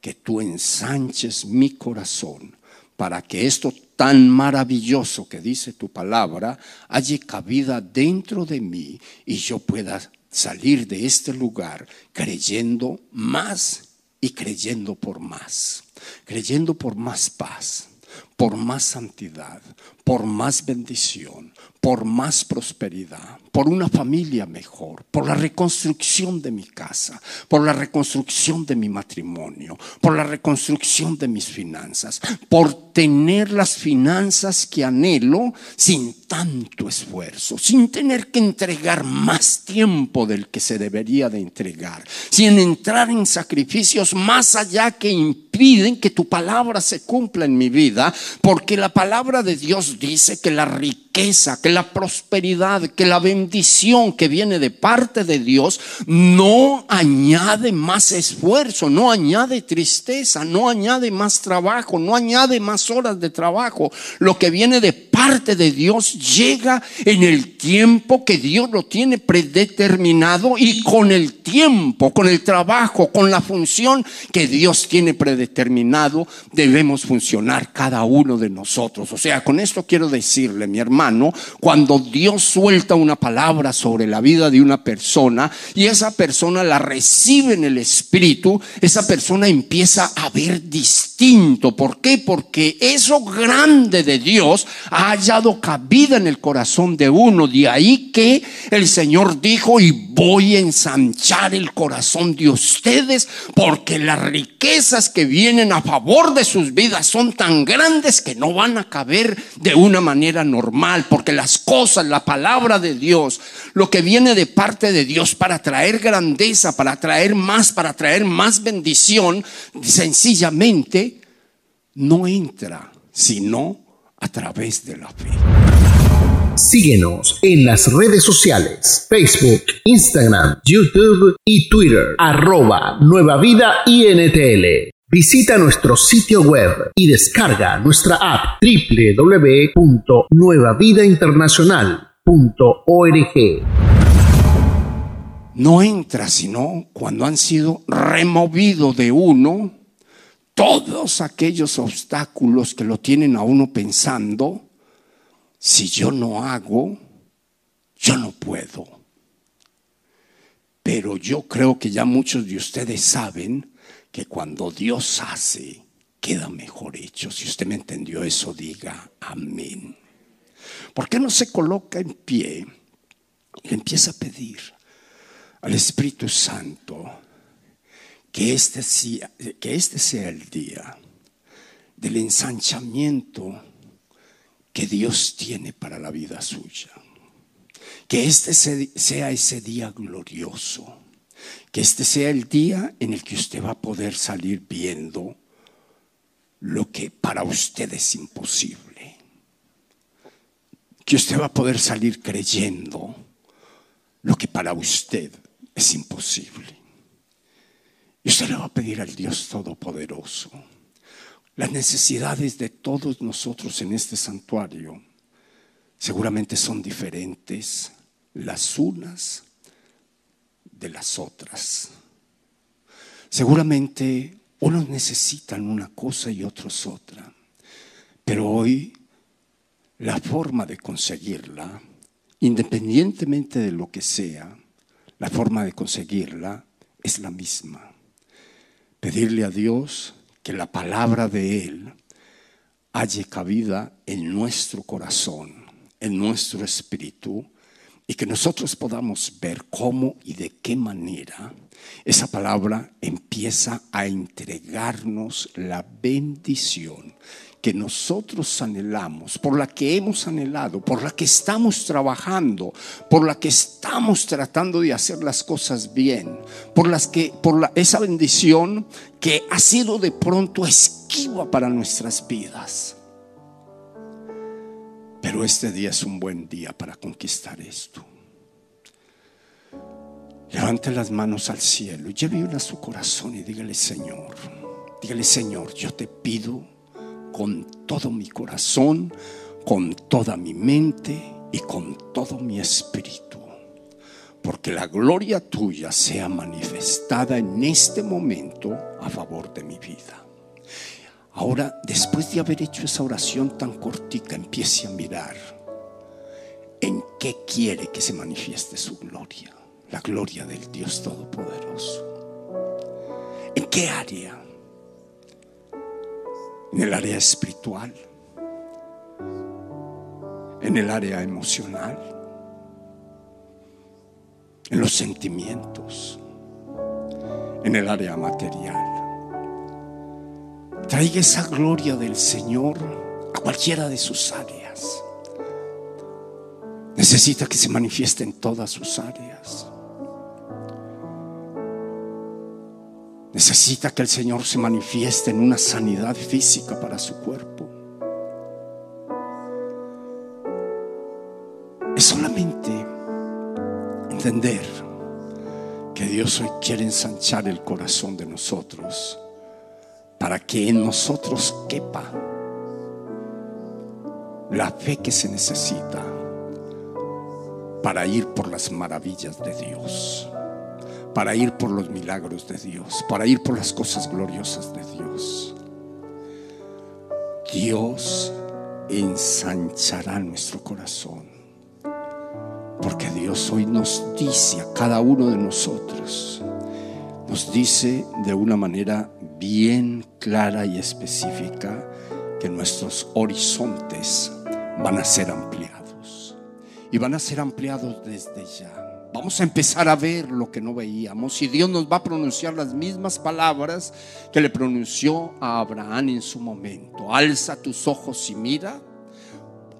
que tú ensanches mi corazón para que esto tan maravilloso que dice tu palabra haya cabida dentro de mí y yo pueda salir de este lugar creyendo más y creyendo por más, creyendo por más paz, por más santidad, por más bendición, por más prosperidad, por una familia mejor, por la reconstrucción de mi casa, por la reconstrucción de mi matrimonio, por la reconstrucción de mis finanzas, por tener las finanzas que anhelo sin tanto esfuerzo, sin tener que entregar más tiempo del que se debería de entregar, sin entrar en sacrificios más allá que impiden que tu palabra se cumpla en mi vida, porque la palabra de Dios dice que la riqueza, que la prosperidad, que la bendición que viene de parte de Dios no añade más esfuerzo, no añade tristeza, no añade más trabajo, no añade más horas de trabajo. Lo que viene de parte de Dios llega en el tiempo que Dios lo tiene predeterminado y con el tiempo, con el trabajo, con la función que Dios tiene predeterminado, debemos funcionar cada uno de nosotros. O sea, con esto quiero decirle, mi hermano, cuando Dios suelta una palabra sobre la vida de una persona y esa persona la recibe en el Espíritu, esa persona empieza a ver distinto. ¿Por qué? Porque eso grande de Dios ha hallado cabida en el corazón de uno. De ahí que el Señor dijo, y voy a ensanchar el corazón de ustedes, porque las riquezas que vienen a favor de sus vidas son tan grandes que no van a caber de una manera normal, porque las cosas, la palabra de Dios, lo que viene de parte de Dios para traer grandeza, para traer más, para traer más bendición, sencillamente no entra, sino a través de la fe. Síguenos en las redes sociales, Facebook, Instagram, YouTube y Twitter, arroba Nueva Vida INTL. Visita nuestro sitio web y descarga nuestra app www.nuevavidainternacional.org. No entra sino cuando han sido removidos de uno todos aquellos obstáculos que lo tienen a uno pensando, si yo no hago, yo no puedo. Pero yo creo que ya muchos de ustedes saben que cuando Dios hace, queda mejor hecho. Si usted me entendió eso, diga amén. ¿Por qué no se coloca en pie y empieza a pedir al Espíritu Santo que este, sea, que este sea el día del ensanchamiento que Dios tiene para la vida suya? Que este sea ese día glorioso. Que este sea el día en el que usted va a poder salir viendo lo que para usted es imposible. Que usted va a poder salir creyendo lo que para usted es imposible. Y usted le va a pedir al Dios Todopoderoso. Las necesidades de todos nosotros en este santuario seguramente son diferentes las unas de las otras. Seguramente unos necesitan una cosa y otros otra. Pero hoy la forma de conseguirla, independientemente de lo que sea, la forma de conseguirla es la misma. Pedirle a Dios que la palabra de Él halle cabida en nuestro corazón, en nuestro espíritu, y que nosotros podamos ver cómo y de qué manera esa palabra empieza a entregarnos la bendición que nosotros anhelamos, por la que hemos anhelado, por la que estamos trabajando, por la que estamos tratando de hacer las cosas bien, por las que por la, esa bendición que ha sido de pronto esquiva para nuestras vidas. Pero este día es un buen día para conquistar esto. Levante las manos al cielo, lleve a su corazón y dígale, Señor, dígale, Señor, yo te pido con todo mi corazón, con toda mi mente y con todo mi espíritu, porque la gloria tuya sea manifestada en este momento a favor de mi vida. Ahora, después de haber hecho esa oración tan cortica, empiece a mirar en qué quiere que se manifieste su gloria, la gloria del Dios Todopoderoso. ¿En qué área? En el área espiritual, en el área emocional, en los sentimientos, en el área material. Traiga esa gloria del Señor a cualquiera de sus áreas. Necesita que se manifieste en todas sus áreas. Necesita que el Señor se manifieste en una sanidad física para su cuerpo. Es solamente entender que Dios hoy quiere ensanchar el corazón de nosotros para que en nosotros quepa la fe que se necesita para ir por las maravillas de Dios, para ir por los milagros de Dios, para ir por las cosas gloriosas de Dios. Dios ensanchará nuestro corazón, porque Dios hoy nos dice a cada uno de nosotros, nos dice de una manera bien clara y específica que nuestros horizontes van a ser ampliados. Y van a ser ampliados desde ya. Vamos a empezar a ver lo que no veíamos y Dios nos va a pronunciar las mismas palabras que le pronunció a Abraham en su momento. Alza tus ojos y mira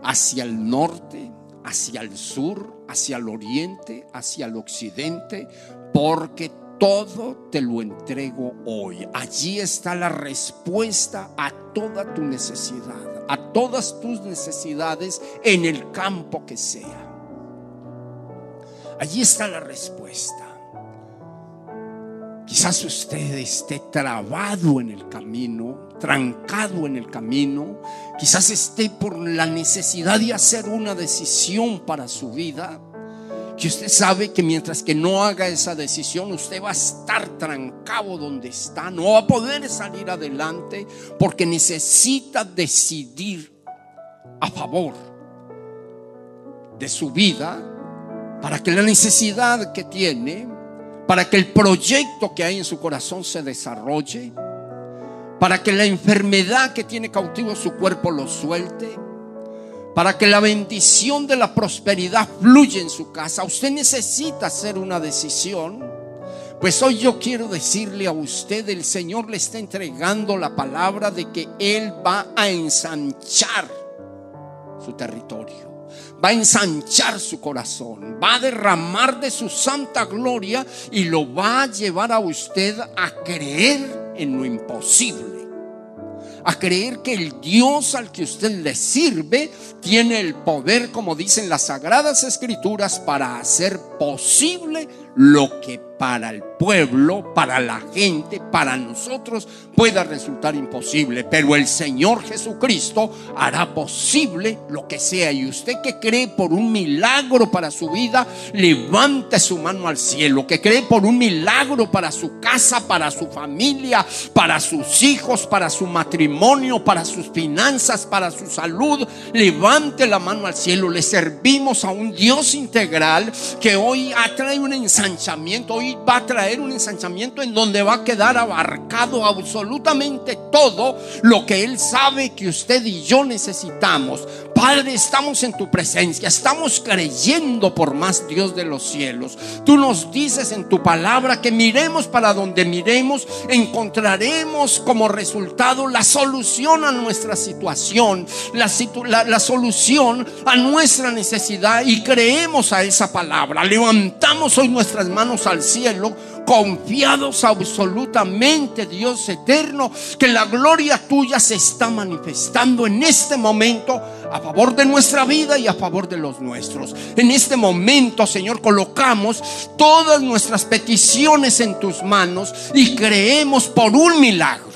hacia el norte, hacia el sur, hacia el oriente, hacia el occidente, porque todo te lo entrego hoy. Allí está la respuesta a toda tu necesidad, a todas tus necesidades en el campo que sea. Allí está la respuesta. Quizás usted esté trabado en el camino, trancado en el camino. Quizás esté por la necesidad de hacer una decisión para su vida que usted sabe que mientras que no haga esa decisión, usted va a estar trancado donde está, no va a poder salir adelante porque necesita decidir a favor de su vida para que la necesidad que tiene, para que el proyecto que hay en su corazón se desarrolle, para que la enfermedad que tiene cautivo su cuerpo lo suelte, para que la bendición de la prosperidad fluya en su casa. Usted necesita hacer una decisión. Pues hoy yo quiero decirle a usted, el Señor le está entregando la palabra de que Él va a ensanchar su territorio va a ensanchar su corazón, va a derramar de su santa gloria y lo va a llevar a usted a creer en lo imposible. A creer que el Dios al que usted le sirve tiene el poder, como dicen las sagradas escrituras, para hacer posible lo que para el pueblo, para la gente, para nosotros pueda resultar imposible. Pero el Señor Jesucristo hará posible lo que sea. Y usted que cree por un milagro para su vida, levante su mano al cielo. Que cree por un milagro para su casa, para su familia, para sus hijos, para su matrimonio, para sus finanzas, para su salud. Levante la mano al cielo. Le servimos a un Dios integral que hoy atrae un ensanchamiento. Hoy va a traer un ensanchamiento en donde va a quedar abarcado absolutamente todo lo que Él sabe que usted y yo necesitamos. Padre, estamos en tu presencia, estamos creyendo por más Dios de los cielos. Tú nos dices en tu palabra que miremos para donde miremos, encontraremos como resultado la solución a nuestra situación, la, solución a nuestra necesidad y creemos a esa palabra. Levantamos hoy nuestras manos al cielo confiados absolutamente, Dios eterno, que la gloria tuya se está manifestando en este momento a favor de nuestra vida y a favor de los nuestros. En este momento, Señor, colocamos todas nuestras peticiones en tus manos y creemos por un milagro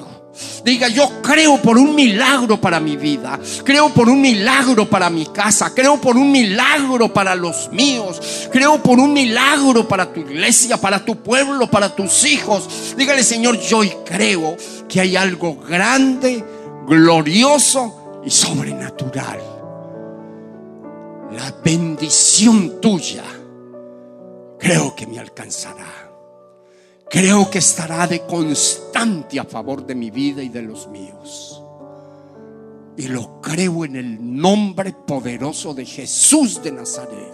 Diga, yo creo por un milagro para mi vida, creo por un milagro para mi casa, creo por un milagro para los míos, creo por un milagro para tu iglesia, para tu pueblo, para tus hijos. Dígale, Señor, yo creo que hay algo grande, glorioso y sobrenatural. La bendición tuya creo que me alcanzará creo que estará de constante a favor de mi vida y de los míos. Y lo creo en el nombre poderoso de Jesús de Nazaret.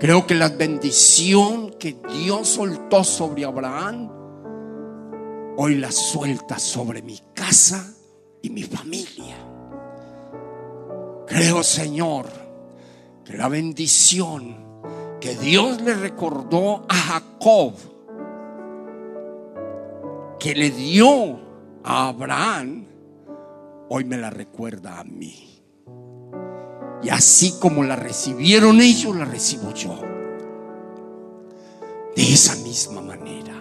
Creo que la bendición que Dios soltó sobre Abraham, hoy la suelta sobre mi casa y mi familia. Creo, Señor, que la bendición que Dios le recordó a Jacob, que le dio a Abraham, hoy me la recuerda a mí. Y así como la recibieron ellos, la recibo yo. De esa misma manera.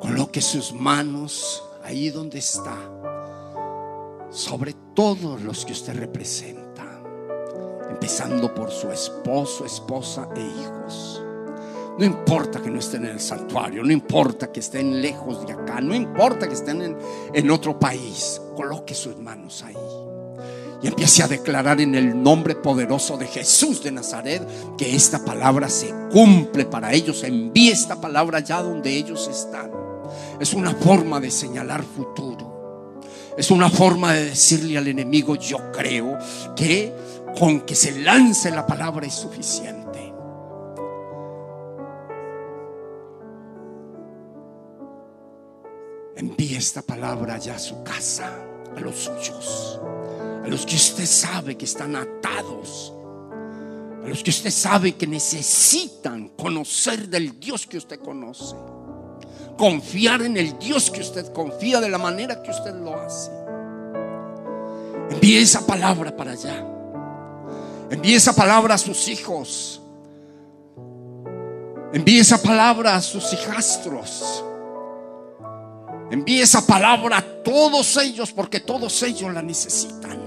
Coloque sus manos ahí donde está. Sobre todos los que usted representa. Empezando por su esposo, esposa e hijos. No importa que no estén en el santuario, no importa que estén lejos de acá, no importa que estén en, otro país, coloque sus manos ahí. Y empiece a declarar en el nombre poderoso de Jesús de Nazaret que esta palabra se cumple para ellos. Envíe esta palabra allá donde ellos están. Es una forma de señalar futuro. Es una forma de decirle al enemigo, yo creo que con que se lance la palabra es suficiente. Envíe esta palabra ya a su casa, a los suyos, a los que usted sabe que están atados, a los que usted sabe que necesitan conocer del Dios que usted conoce, confiar en el Dios que usted confía de la manera que usted lo hace. Envíe esa palabra para allá. Envíe esa palabra a sus hijos. Envíe esa palabra a sus hijastros. Envíe esa palabra a todos ellos porque todos ellos la necesitan.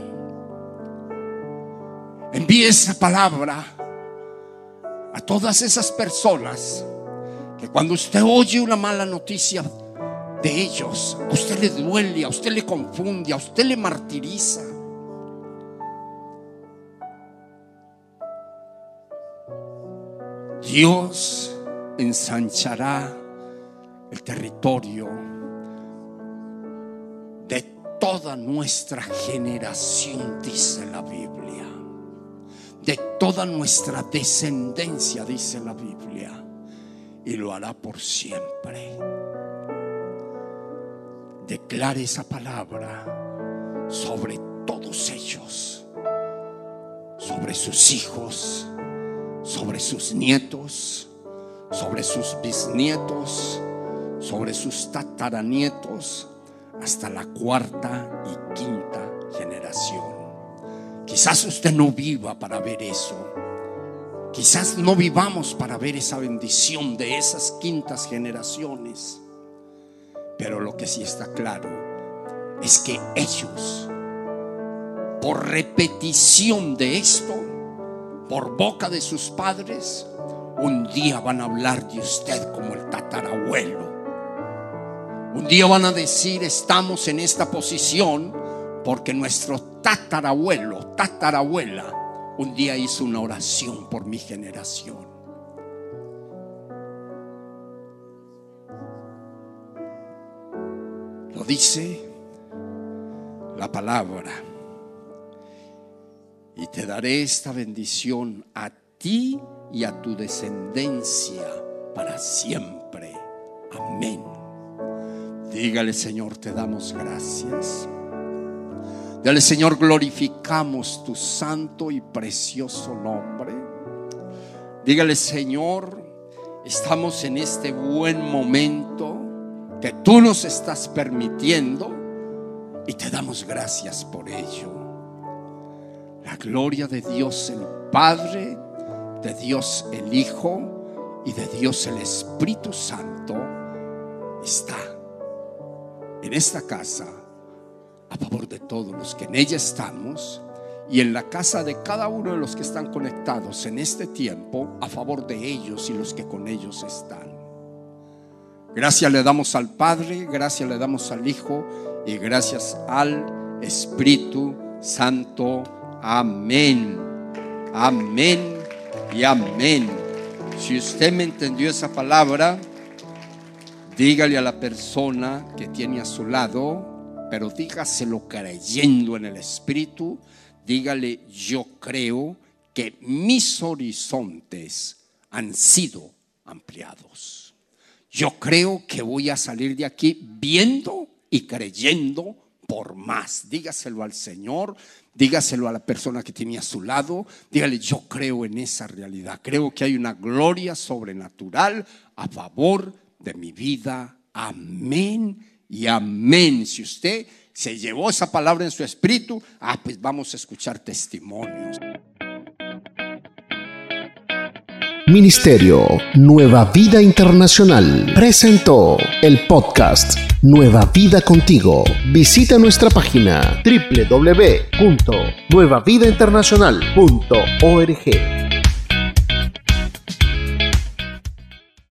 Envíe esa palabra a todas esas personas que cuando usted oye una mala noticia de ellos, a usted le duele, a usted le confunde, a usted le martiriza. Dios ensanchará el territorio toda nuestra generación, dice la Biblia. De toda nuestra descendencia, dice la Biblia. Y lo hará por siempre. Declare esa palabra sobre todos ellos, sobre sus hijos, sobre sus nietos, sobre sus bisnietos, sobre sus tataranietos, hasta la cuarta y quinta generación. Quizás usted no viva para ver eso. Quizás no vivamos para ver esa bendición de esas quintas generaciones. Pero lo que sí está claro es que ellos, por repetición de esto, por boca de sus padres, un día van a hablar de usted como el tatarabuelo. Un día van a decir, estamos en esta posición porque nuestro tatarabuelo, tatarabuela, un día hizo una oración por mi generación. Lo dice la palabra. Y te daré esta bendición a ti y a tu descendencia para siempre. Amén. Dígale, Señor, te damos gracias. Dígale, Señor, glorificamos tu santo y precioso nombre. Dígale, Señor, estamos en este buen momento que tú nos estás permitiendo y te damos gracias por ello. La gloria de Dios el Padre, de Dios el Hijo y de Dios el Espíritu Santo está en esta casa a favor de todos los que en ella estamos y en la casa de cada uno de los que están conectados en este tiempo a favor de ellos y los que con ellos están. Gracias le damos al Padre, gracias le damos al Hijo y gracias al Espíritu Santo. Amén. Amén y amén. Si usted me entendió esa palabra, dígale a la persona que tiene a su lado, pero dígaselo creyendo en el Espíritu, dígale, yo creo que mis horizontes han sido ampliados. Yo creo que voy a salir de aquí viendo y creyendo por más. Dígaselo al Señor, dígaselo a la persona que tiene a su lado. Dígale, yo creo en esa realidad. Creo que hay una gloria sobrenatural a favor de mi vida. Amén y amén. Si usted se llevó esa palabra en su espíritu, ah, pues vamos a escuchar testimonios. Ministerio Nueva Vida Internacional presentó el podcast Nueva Vida Contigo. Visita nuestra página www.nuevavidainternacional.org.